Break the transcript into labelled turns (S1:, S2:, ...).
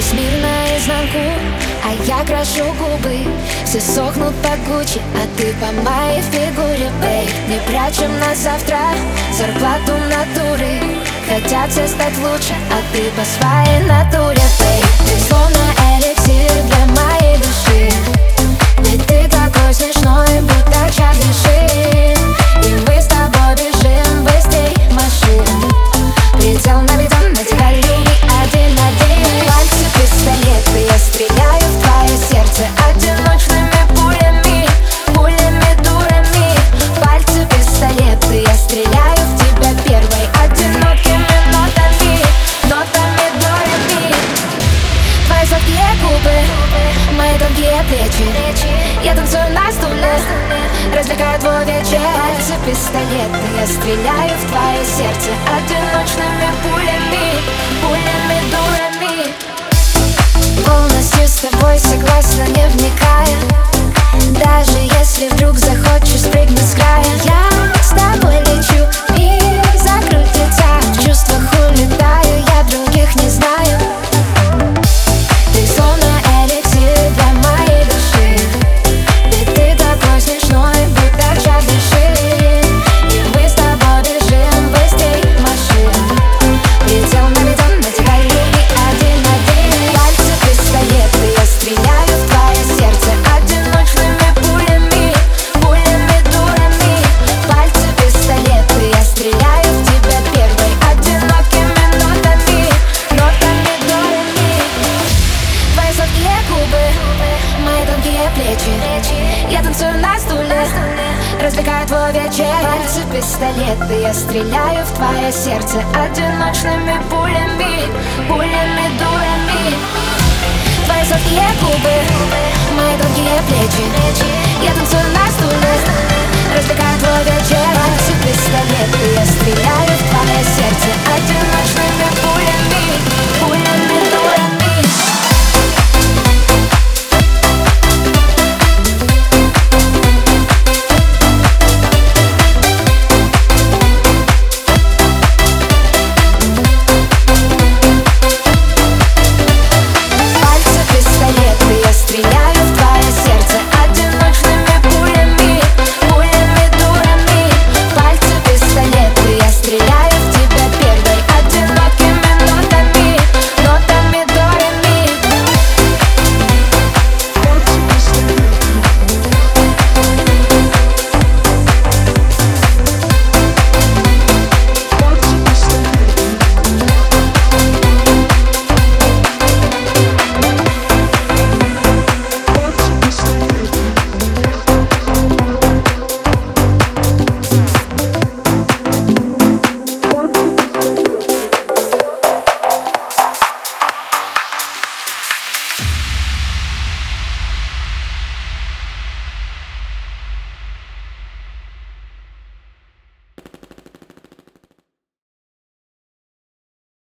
S1: Весь мир наизнанку, а я крашу губы. Все сохнут по Гуччи, а ты по моей фигуре, бей Не прячем на завтра зарплату натуры. Хотят все стать лучше, а ты по своей натуре, бей Ты словно эликсир Я танцую на стуле, развлекаю твой вечер. Пальцы пистолеты, я стреляю в твое сердце Одиночными пулями, пулями дурами. Полностью с тобой согласна, не вникая. Даже если вдруг захочешь спрыгнуть с края Я плечи. Я танцую на стуле Развлекаю твой вечер. Пальцы пистолеты Я стреляю в твое сердце Одиночными пулями Пулями, дурами. Твои сладкие губы Мои другие плечи. Я танцую на стуле Развлекаю твой вечер.